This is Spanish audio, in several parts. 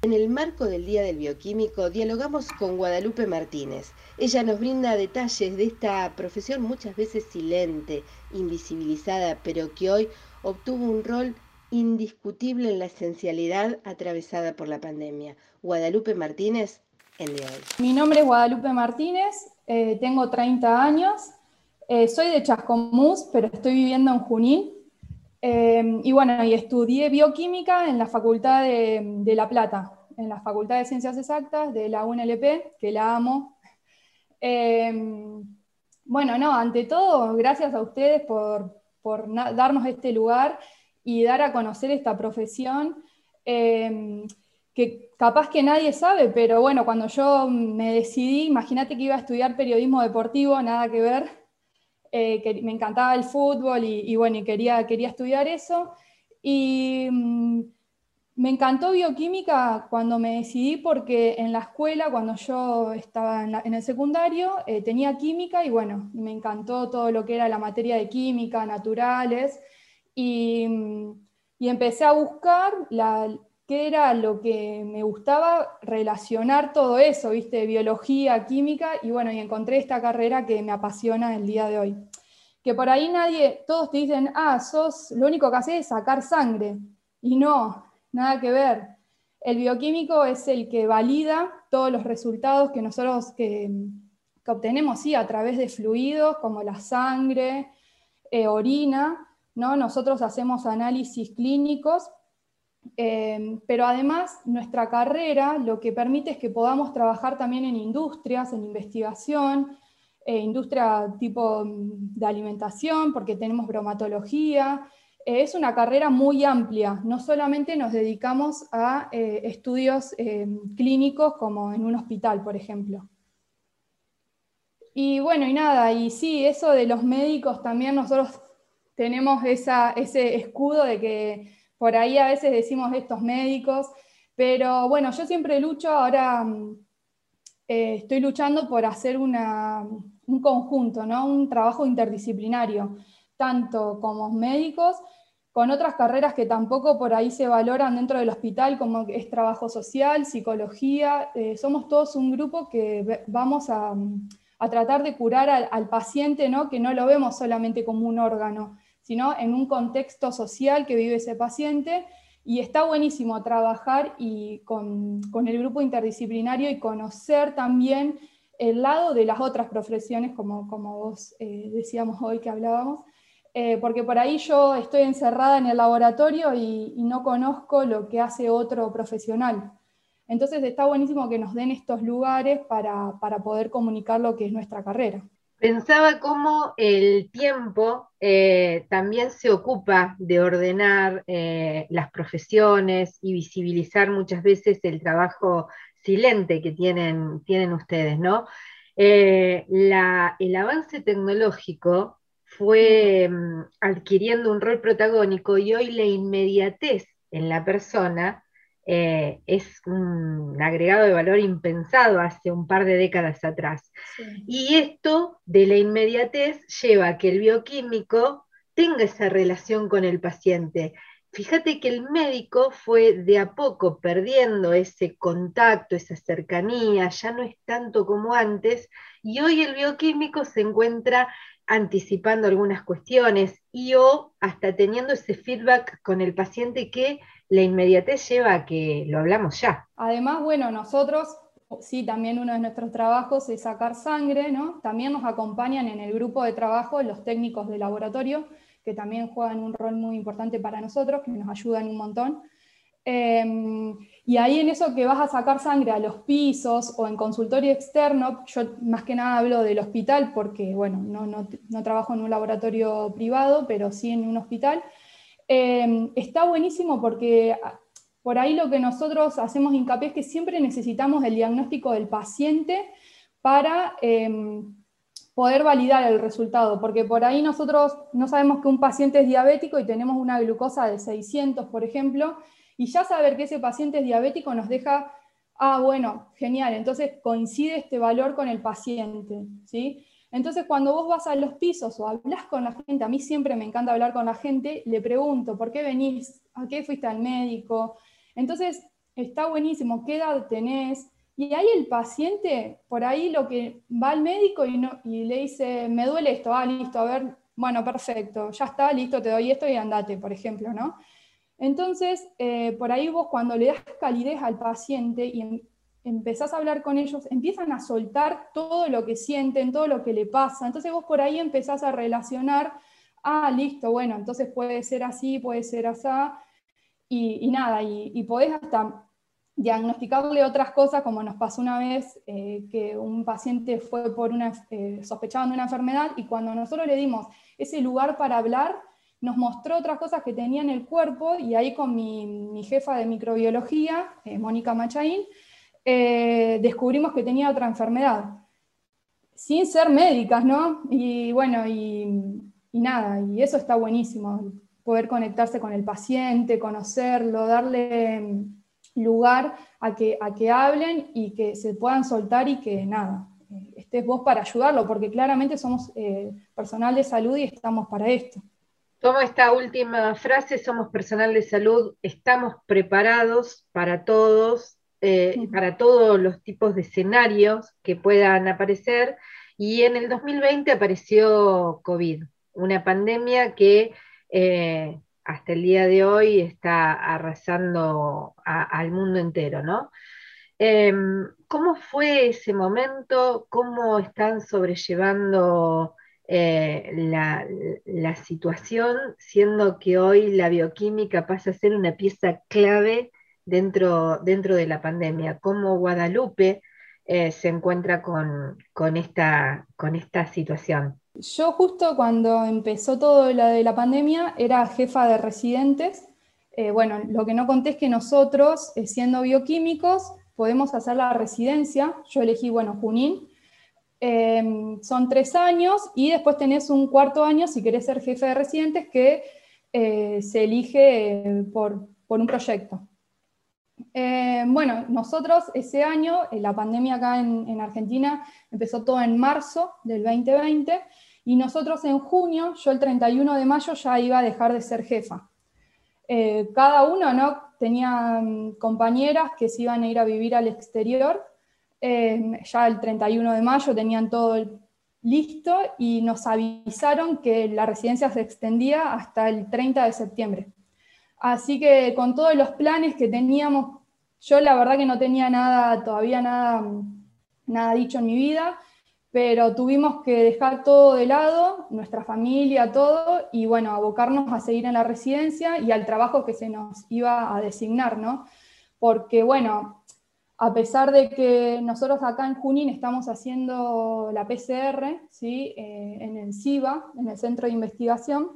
En el marco del Día del Bioquímico dialogamos con Guadalupe Martínez. Ella nos brinda detalles de esta profesión muchas veces silente, invisibilizada, pero que hoy obtuvo un rol indiscutible en la esencialidad atravesada por la pandemia. Guadalupe Martínez, en de hoy. Mi nombre es Guadalupe Martínez, eh, tengo 30 años, eh, soy de Chascomús, pero estoy viviendo en Junín. Eh, y bueno, y estudié bioquímica en la Facultad de, La Plata, en la Facultad de Ciencias Exactas de la UNLP, que la amo. bueno, no, ante todo, gracias a ustedes por, por darnos este lugar y dar a conocer esta profesión que capaz que nadie sabe, pero bueno, cuando yo me decidí, imagínate que iba a estudiar periodismo deportivo, nada que ver, eh, me encantaba el fútbol y, bueno, y quería, quería estudiar eso. Y mm, me encantó bioquímica cuando me decidí porque en la escuela, cuando yo estaba en, el secundario, eh, tenía química y bueno, me encantó todo lo que era la materia de química, naturales, y, mm, y empecé a buscar la, qué era lo que me gustaba relacionar todo eso, ¿viste? Biología, química, y bueno, y encontré esta carrera que me apasiona el día de hoy. Que por ahí nadie, todos te dicen, ah, sos, lo único que haces es sacar sangre. Y no, nada que ver. El bioquímico es el que valida todos los resultados que nosotros que, obtenemos, sí, a través de fluidos como la sangre, eh, orina, ¿no? Nosotros hacemos análisis clínicos Em, pero además nuestra carrera lo que permite es que podamos trabajar también en industrias, en investigación, eh, industria tipo mm, de alimentación, porque tenemos bromatología. Eh, es una carrera muy amplia, no solamente nos dedicamos a eh, estudios em, clínicos como en un hospital, por ejemplo. Y bueno, y nada, y sí, eso de los médicos también nosotros tenemos ese escudo de que por ahí a veces decimos estos médicos, pero bueno, yo siempre lucho, ahora mm, eh, estoy luchando por hacer un conjunto, ¿no? un trabajo interdisciplinario, tanto como médicos, con otras carreras que tampoco por ahí se valoran dentro del hospital, como es trabajo social, psicología. Eh, somos todos un grupo que vamos a, tratar de curar al, al, paciente, ¿no? que no lo vemos solamente como un órgano, sino en un contexto social que vive ese paciente. Y está buenísimo trabajar y con, el grupo interdisciplinario y conocer también el lado de las otras profesiones, como, como vos eh, decíamos hoy que hablábamos, eh, porque por ahí yo estoy encerrada en el laboratorio y, no conozco lo que hace otro profesional. Entonces está buenísimo que nos den estos lugares para, para poder comunicar lo que es nuestra carrera. Pensaba cómo el tiempo eh, también se ocupa de ordenar eh, las profesiones y visibilizar muchas veces el trabajo silente que tienen, tienen ustedes, ¿no? Eh, el avance tecnológico fue mm, adquiriendo un rol protagónico y hoy la inmediatez en la persona eh, es un agregado de valor impensado hace un par de décadas atrás. Y esto de la inmediatez lleva a que el bioquímico tenga esa relación con el paciente. Fíjate que el médico fue de a poco perdiendo ese contacto, esa cercanía, ya no es tanto como antes, y hoy el bioquímico se encuentra anticipando algunas cuestiones y o hasta teniendo ese feedback con el paciente que la inmediatez lleva a que lo hablamos ya. Además, bueno, nosotros, sí, también uno de nuestros trabajos es sacar sangre, ¿no? También nos acompañan en el grupo de trabajo los técnicos de laboratorio, que también juegan un rol muy importante para nosotros, que nos ayudan un montón. Em, y ahí en eso que vas a sacar sangre a los pisos o en consultorio externo, yo más que nada hablo del hospital porque, bueno, no, no, no trabajo en un laboratorio privado, pero sí en un hospital. Em, está buenísimo porque ah, por ahí lo que nosotros hacemos hincapié es que siempre necesitamos el diagnóstico del paciente para em, poder validar el resultado, porque por ahí nosotros no sabemos que un paciente es diabético y tenemos una glucosa de 600, por ejemplo, y ya saber que ese paciente es diabético nos deja, ah, bueno, genial, entonces coincide este valor con el paciente, ¿sí? Entonces, cuando vos vas a los pisos o hablas con la gente, a mí siempre me encanta hablar con la gente, le pregunto, ¿por qué venís? ¿A qué fuiste al médico? Entonces, está buenísimo, ¿qué edad tenés? Y ahí el paciente, por ahí lo que va al médico y, no, y le dice, me duele esto, ah, listo, a ver, bueno, perfecto, ya está, listo, te doy esto y andate, por ejemplo, ¿no? Entonces, eh, por ahí vos cuando le das calidez al paciente y empezás a hablar con ellos, empiezan a soltar todo lo que sienten, todo lo que le pasa. Entonces vos por ahí empezás a relacionar, ah, listo, bueno, entonces puede ser así, puede ser así, y, nada, y, podés hasta diagnosticarle otras cosas, como nos pasó una vez eh, que un paciente fue por una, eh, sospechando una enfermedad y cuando nosotros le dimos ese lugar para hablar, nos mostró otras cosas que tenía en el cuerpo y ahí con mi, jefa de microbiología, eh, Mónica Machaín, eh, descubrimos que tenía otra enfermedad, sin ser médicas, ¿no? Y bueno, y, nada, y eso está buenísimo, poder conectarse con el paciente, conocerlo, darle lugar a que, a que hablen y que se puedan soltar y que nada, eh, estés vos para ayudarlo, porque claramente somos personal de salud y estamos para esto. Tomo esta última frase, somos personal de salud, estamos preparados para todos, eh, para todos los tipos de escenarios que puedan aparecer. Y en el 2020 apareció COVID, una pandemia que eh, hasta el día de hoy está arrasando al mundo entero, ¿no? Em, ¿Cómo fue ese momento? ¿Cómo están sobrellevando eh, la, situación, siendo que hoy la bioquímica pasa a ser una pieza clave dentro, dentro de la pandemia, cómo Guadalupe eh, se encuentra con, esta, con esta situación. Yo justo cuando empezó todo lo de la pandemia era jefa de residentes. Eh, bueno, lo que no conté es que nosotros, siendo bioquímicos, podemos hacer la residencia. Yo elegí, bueno, Junín, Em, son tres años y después tenés un cuarto año si querés ser jefe de residentes que eh, se elige eh, por, un proyecto. Em, bueno, nosotros ese año, eh, la pandemia acá en, Argentina empezó todo en marzo del 2020 y nosotros en junio, yo el 31 de mayo ya iba a dejar de ser jefa. cada uno ¿no? tenía mm, compañeras que se iban a ir a vivir al exterior ya el 31 de mayo tenían todo listo y nos avisaron que la residencia se extendía hasta el 30 de septiembre. Así que con todos los planes que teníamos, yo la verdad que no tenía nada, todavía nada, nada dicho en mi vida, pero tuvimos que dejar todo de lado, nuestra familia, todo, y bueno, abocarnos a seguir en la residencia y al trabajo que se nos iba a designar, ¿no? Porque bueno, a pesar de que nosotros acá en Junín estamos haciendo la PCR ¿sí? Eh, en el CIBA, en el Centro de Investigación,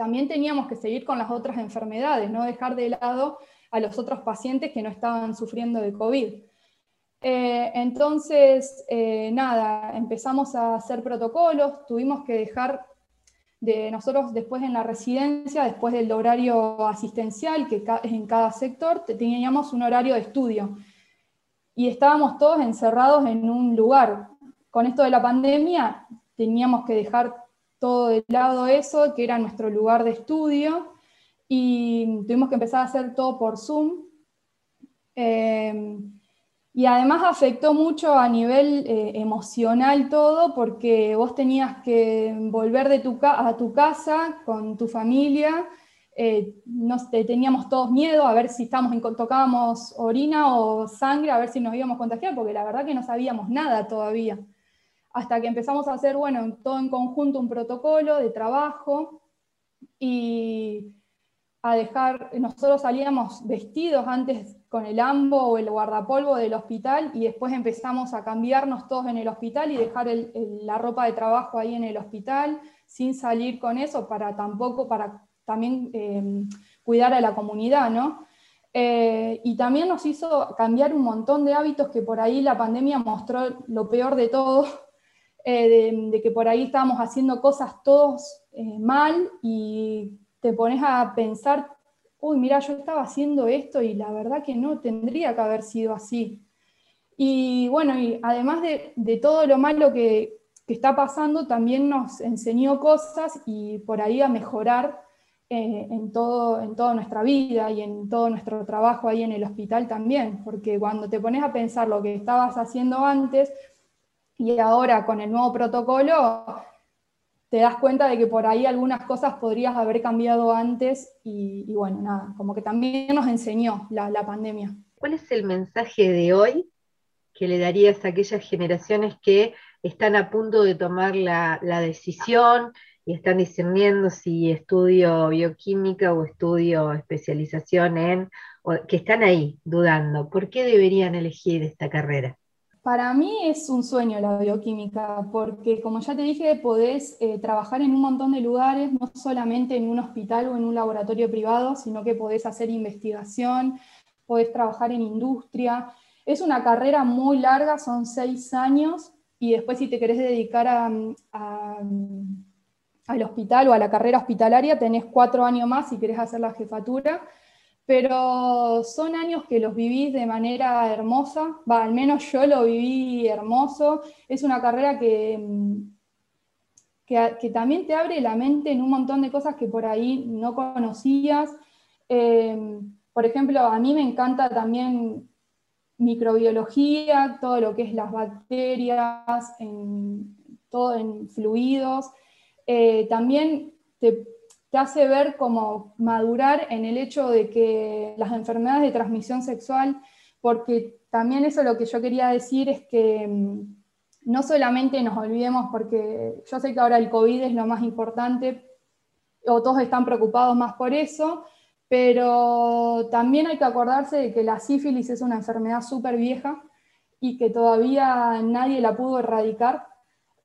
también teníamos que seguir con las otras enfermedades, no dejar de lado a los otros pacientes que no estaban sufriendo de COVID. Eh, entonces, eh, nada, empezamos a hacer protocolos, tuvimos que dejar de nosotros después en la residencia, después del horario asistencial, que en cada sector, teníamos un horario de estudio y estábamos todos encerrados en un lugar. Con esto de la pandemia teníamos que dejar todo de lado eso, que era nuestro lugar de estudio, y tuvimos que empezar a hacer todo por Zoom. Eh, y además afectó mucho a nivel eh, emocional todo, porque vos tenías que volver de tu a tu casa con tu familia eh, teníamos todos miedo a ver si estábamos tocábamos orina o sangre, a ver si nos íbamos a contagiar, porque la verdad que no sabíamos nada todavía. Hasta que empezamos a hacer, bueno, todo en conjunto un protocolo de trabajo y a dejar, nosotros salíamos vestidos antes con el ambo o el guardapolvo del hospital y después empezamos a cambiarnos todos en el hospital y dejar la ropa de trabajo ahí en el hospital sin salir con eso para tampoco, para también eh, cuidar a la comunidad, ¿no? Eh, y también nos hizo cambiar un montón de hábitos que por ahí la pandemia mostró lo peor de todo, eh, de, que por ahí estábamos haciendo cosas todos mal y te pones a pensar, uy, mira, yo estaba haciendo esto y la verdad que no tendría que haber sido así. Y bueno, y además de, de todo lo malo que, que, está pasando, también nos enseñó cosas y por ahí a mejorar eh, en, todo, en toda nuestra vida y en todo nuestro trabajo ahí en el hospital también, porque cuando te pones a pensar lo que estabas haciendo antes y ahora con el nuevo protocolo, te das cuenta de que por ahí algunas cosas podrías haber cambiado antes y, bueno, nada, como que también nos enseñó la, pandemia. ¿Cuál es el mensaje de hoy que le darías a aquellas generaciones que están a punto de tomar la, la decisión y están discerniendo si estudio bioquímica o estudio especialización en, o que están ahí dudando? ¿Por qué deberían elegir esta carrera? Para mí es un sueño la bioquímica, porque como ya te dije, podés eh, trabajar en un montón de lugares, no solamente en un hospital o en un laboratorio privado, sino que podés hacer investigación, podés trabajar en industria. Es una carrera muy larga, son seis años, y después si te querés dedicar al hospital o a la carrera hospitalaria, tenés cuatro años más si querés hacer la jefatura pero son años que los vivís de manera hermosa, al menos yo lo viví hermoso, es una carrera que, mm, que, también te abre la mente en un montón de cosas que por ahí no conocías. Em, por ejemplo, a mí me encanta también microbiología, todo lo que es las bacterias, todo en fluidos. Eh, también te, te hace ver como madurar en el hecho de que las enfermedades de transmisión sexual, porque también eso lo que yo quería decir es que mm, no solamente nos olvidemos, porque yo sé que ahora el COVID es lo más importante, o todos están preocupados más por eso, pero también hay que acordarse de que la sífilis es una enfermedad súper vieja y que todavía nadie la pudo erradicar.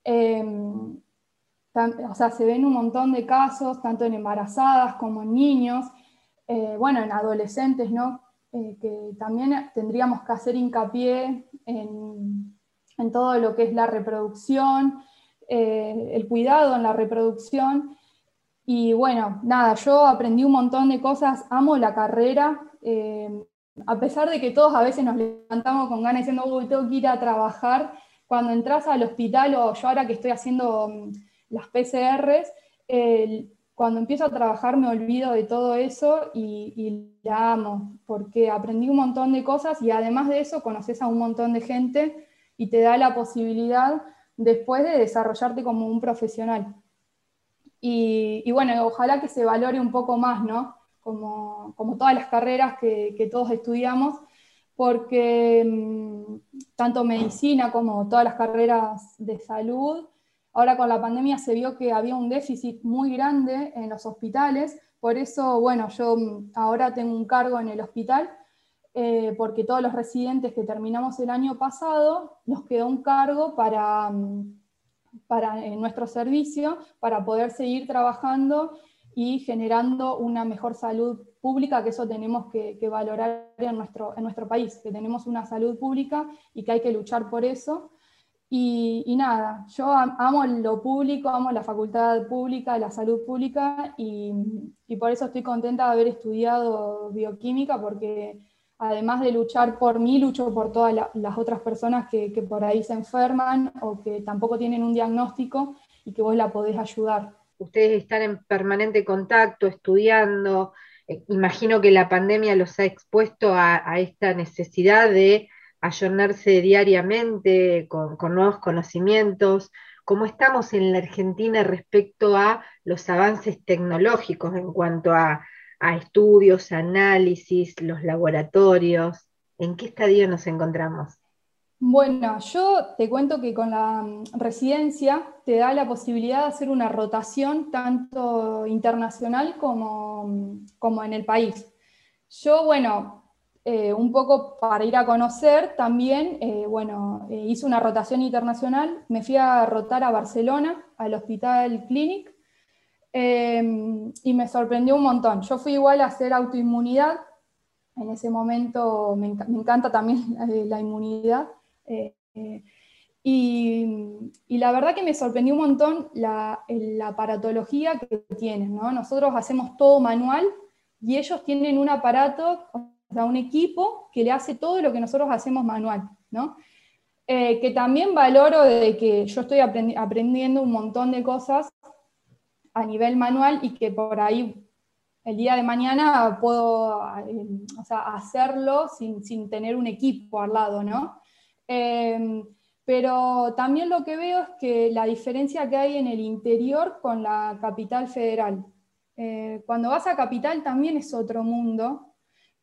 Em, o sea, se ven un montón de casos, tanto en embarazadas como en niños, eh, bueno, en adolescentes, ¿no? Eh, que también tendríamos que hacer hincapié en, todo lo que es la reproducción, eh, el cuidado en la reproducción. Y bueno, nada, yo aprendí un montón de cosas, amo la carrera, a pesar de que todos a veces nos levantamos con ganas diciendo, uy, tengo que ir a trabajar, cuando entras al hospital o yo ahora que estoy haciendo las PCRs, cuando empiezo a trabajar me olvido de todo eso y, la amo, porque aprendí un montón de cosas y además de eso conoces a un montón de gente y te da la posibilidad después de desarrollarte como un profesional. Y, bueno, ojalá que se valore un poco más, ¿no? Como, como todas las carreras que, que todos estudiamos, porque mm, tanto medicina como todas las carreras de salud Ahora con la pandemia se vio que había un déficit muy grande en los hospitales, por eso, bueno, yo ahora tengo un cargo en el hospital, eh, porque todos los residentes que terminamos el año pasado, nos quedó un cargo para, mm, para nuestro servicio, para poder seguir trabajando y generando una mejor salud pública, que eso tenemos que, que valorar en nuestro, en nuestro país, que tenemos una salud pública y que hay que luchar por eso. Y, nada, yo amo lo público, amo la facultad pública, la salud pública y, por eso estoy contenta de haber estudiado bioquímica porque además de luchar por mí, lucho por todas las otras personas que, por ahí se enferman o que tampoco tienen un diagnóstico y que vos la podés ayudar. Ustedes están en permanente contacto, estudiando. Eh, imagino que la pandemia los ha expuesto a esta necesidad de ayornarse diariamente con, nuevos conocimientos, cómo estamos en la Argentina respecto a los avances tecnológicos en cuanto a, estudios, análisis, los laboratorios, ¿en qué estadio nos encontramos? Bueno, yo te cuento que con la mm, residencia te da la posibilidad de hacer una rotación tanto internacional como, mm, como en el país. Yo, bueno, eh, un poco para ir a conocer también, eh, bueno, eh, hice una rotación internacional, me fui a rotar a Barcelona, al Hospital Clinic, em, y me sorprendió un montón. Yo fui igual a hacer autoinmunidad, en ese momento me, encanta también la inmunidad, y, la verdad que me sorprendió un montón la, la aparatología que tienen, ¿no? Nosotros hacemos todo manual y ellos tienen un aparato, sea, un equipo que le hace todo lo que nosotros hacemos manual, ¿no? Eh, que también valoro de que yo estoy aprendiendo un montón de cosas a nivel manual y que por ahí el día de mañana puedo eh, hacerlo sin, tener un equipo al lado, ¿no? Em, pero también lo que veo es que la diferencia que hay en el interior con la capital federal. Eh, cuando vas a capital también es otro mundo,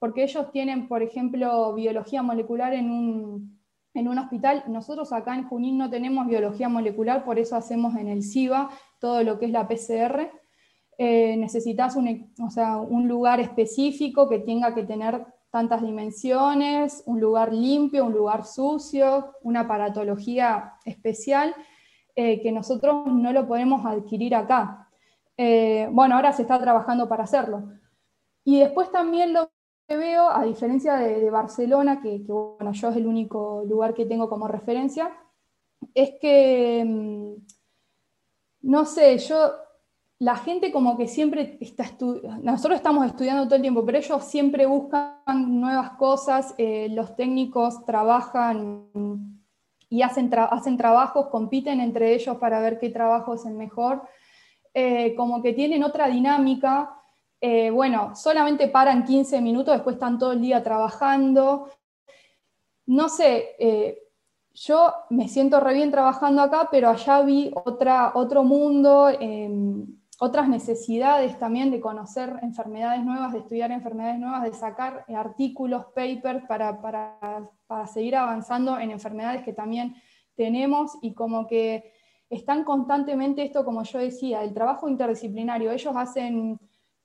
porque ellos tienen, por ejemplo, biología molecular en un, en un hospital. Nosotros acá en Junín no tenemos biología molecular, por eso hacemos en el CIBA todo lo que es la PCR. Eh, necesitas un, o sea, un lugar específico que tenga que tener tantas dimensiones, un lugar limpio, un lugar sucio, una aparatología especial, eh, que nosotros no lo podemos adquirir acá. Eh, bueno, ahora se está trabajando para hacerlo. Y después también lo que veo, a diferencia de, Barcelona, que, bueno, yo es el único lugar que tengo como referencia, es que, mm, no sé, yo la gente como que siempre está estudiando, nosotros estamos estudiando todo el tiempo, pero ellos siempre buscan nuevas cosas, eh, los técnicos trabajan y hacen, hacen trabajos, compiten entre ellos para ver qué trabajo es el mejor, eh, como que tienen otra dinámica, eh, bueno, solamente paran 15 minutos, después están todo el día trabajando, no sé, yo me siento re bien trabajando acá, pero allá vi otra, otro mundo em, otras necesidades también de conocer enfermedades nuevas, de estudiar enfermedades nuevas, de sacar artículos, papers para, para, seguir avanzando en enfermedades que también tenemos y como que están constantemente esto, como yo decía, el trabajo interdisciplinario. Ellos hacen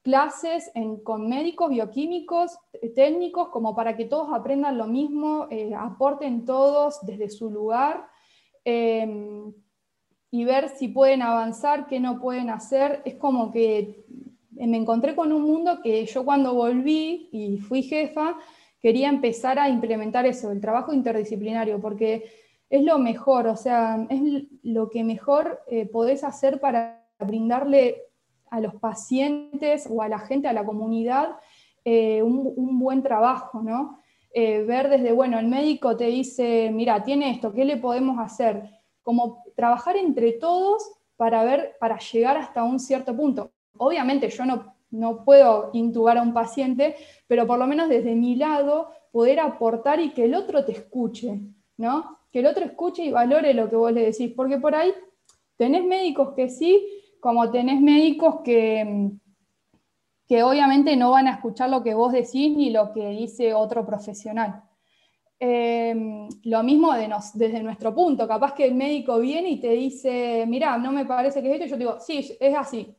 clases con médicos, bioquímicos, técnicos, como para que todos aprendan lo mismo, eh, aporten todos desde su lugar. Em, y ver si pueden avanzar, qué no pueden hacer. Es como que me encontré con un mundo que yo cuando volví y fui jefa, quería empezar a implementar eso, el trabajo interdisciplinario, porque es lo mejor, o sea, es lo que mejor eh, podés hacer para brindarle a los pacientes o a la gente, a la comunidad, eh, un, buen trabajo, ¿no? Eh, ver desde, bueno, el médico te dice, mira, tiene esto, ¿qué le podemos hacer? como trabajar entre todos para ver, para llegar hasta un cierto punto. Obviamente yo no, no puedo intubar a un paciente, pero por lo menos desde mi lado poder aportar y que el otro te escuche, ¿no? Que el otro escuche y valore lo que vos le decís, porque por ahí tenés médicos que sí, como tenés médicos que, que obviamente no van a escuchar lo que vos decís ni lo que dice otro profesional. Em, lo mismo desde nuestro punto, capaz que el médico viene y te dice, mira, no me parece que es esto, yo digo, sí, es así.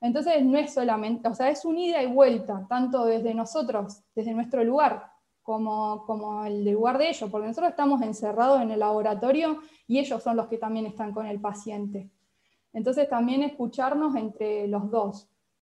Entonces no es solamente, o sea, es un ida y vuelta, tanto desde nosotros, desde nuestro lugar, como, como el lugar de ellos, porque nosotros estamos encerrados en el laboratorio y ellos son los que también están con el paciente. Entonces también escucharnos entre los dos.